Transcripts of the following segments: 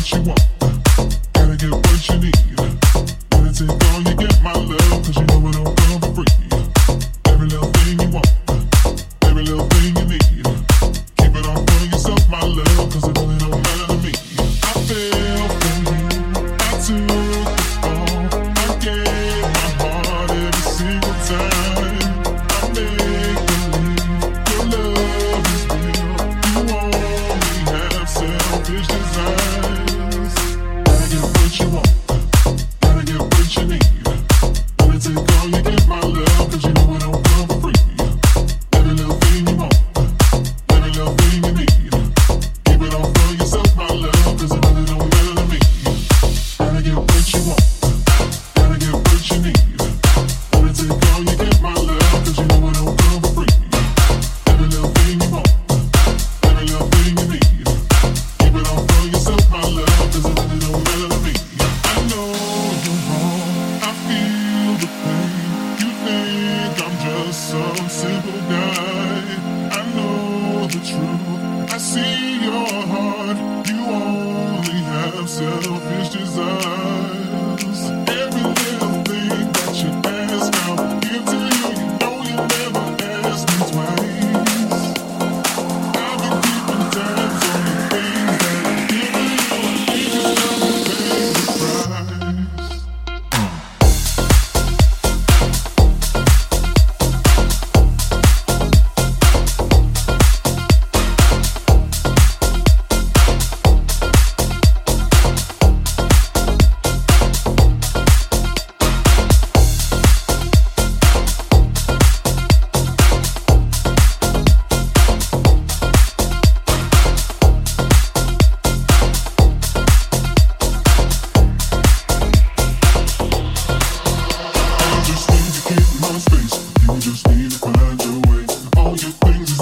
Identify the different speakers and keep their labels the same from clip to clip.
Speaker 1: what you want. Need to I do way. All your things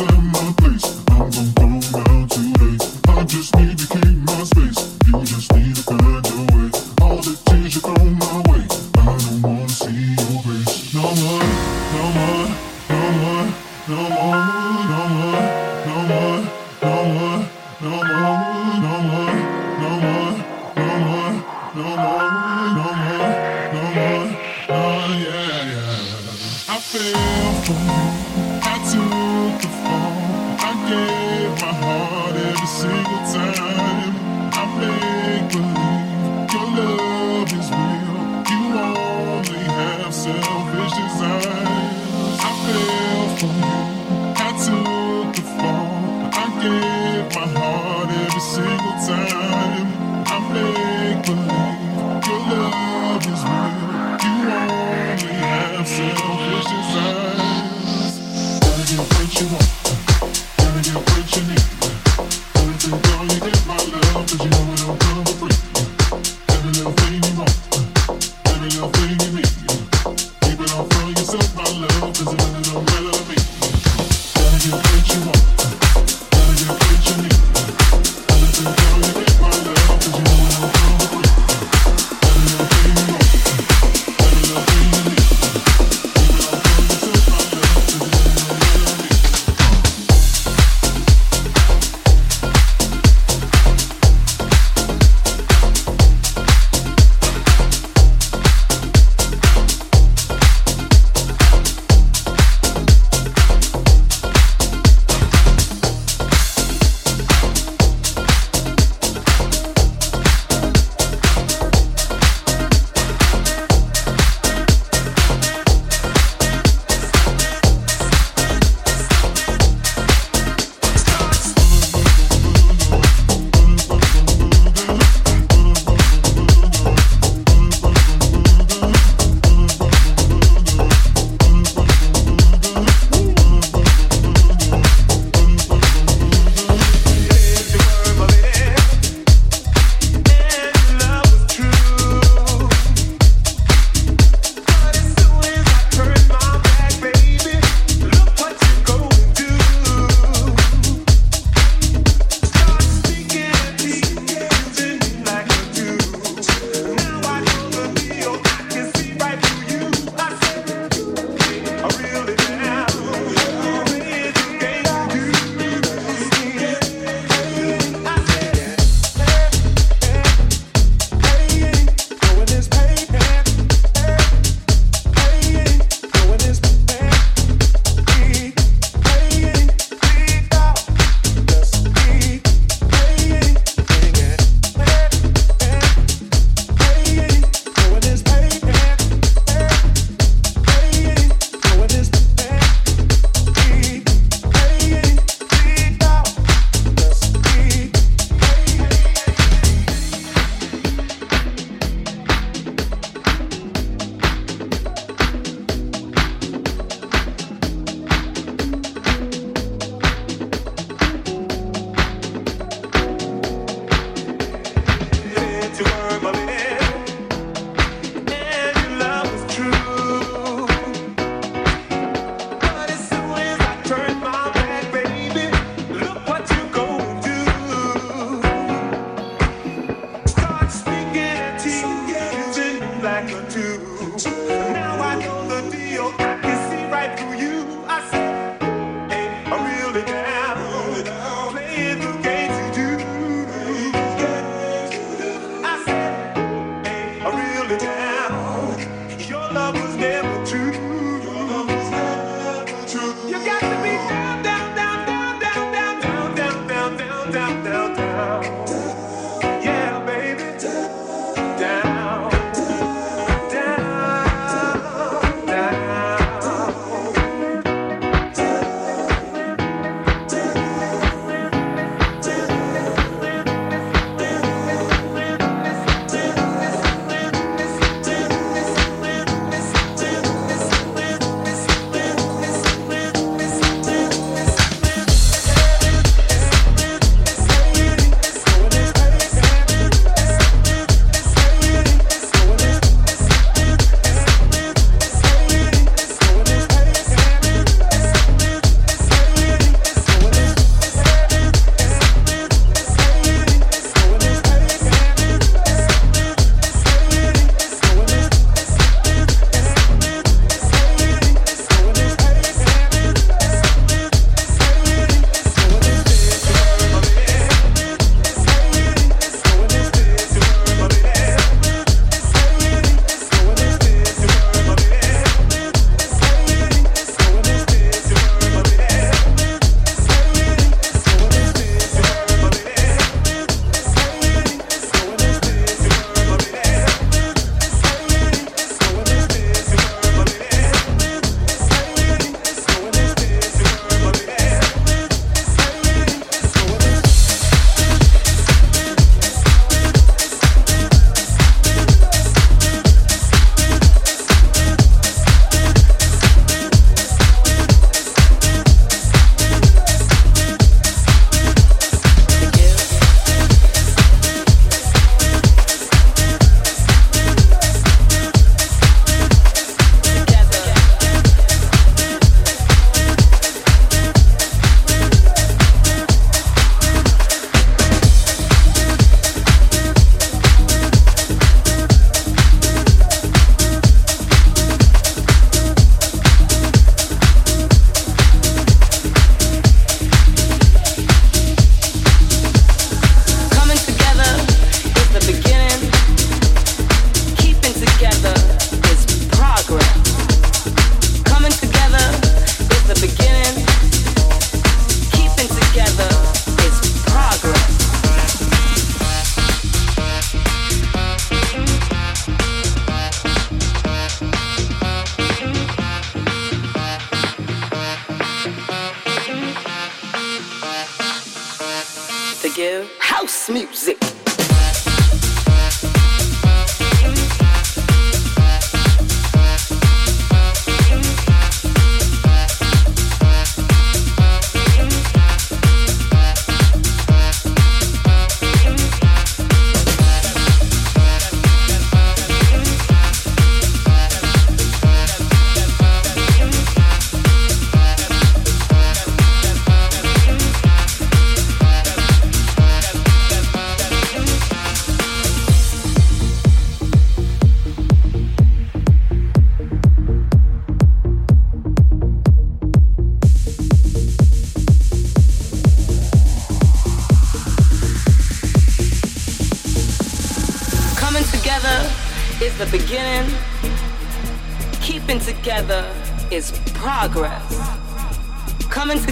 Speaker 2: house music.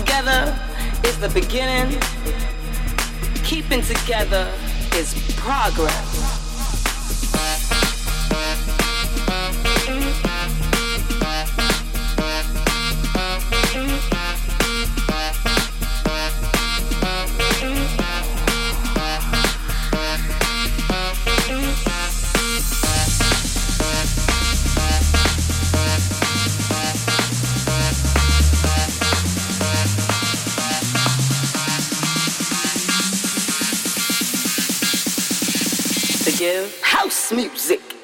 Speaker 2: Together
Speaker 3: is
Speaker 2: the beginning.
Speaker 3: Keeping
Speaker 2: together
Speaker 3: is
Speaker 2: the
Speaker 3: wrong
Speaker 2: time
Speaker 3: for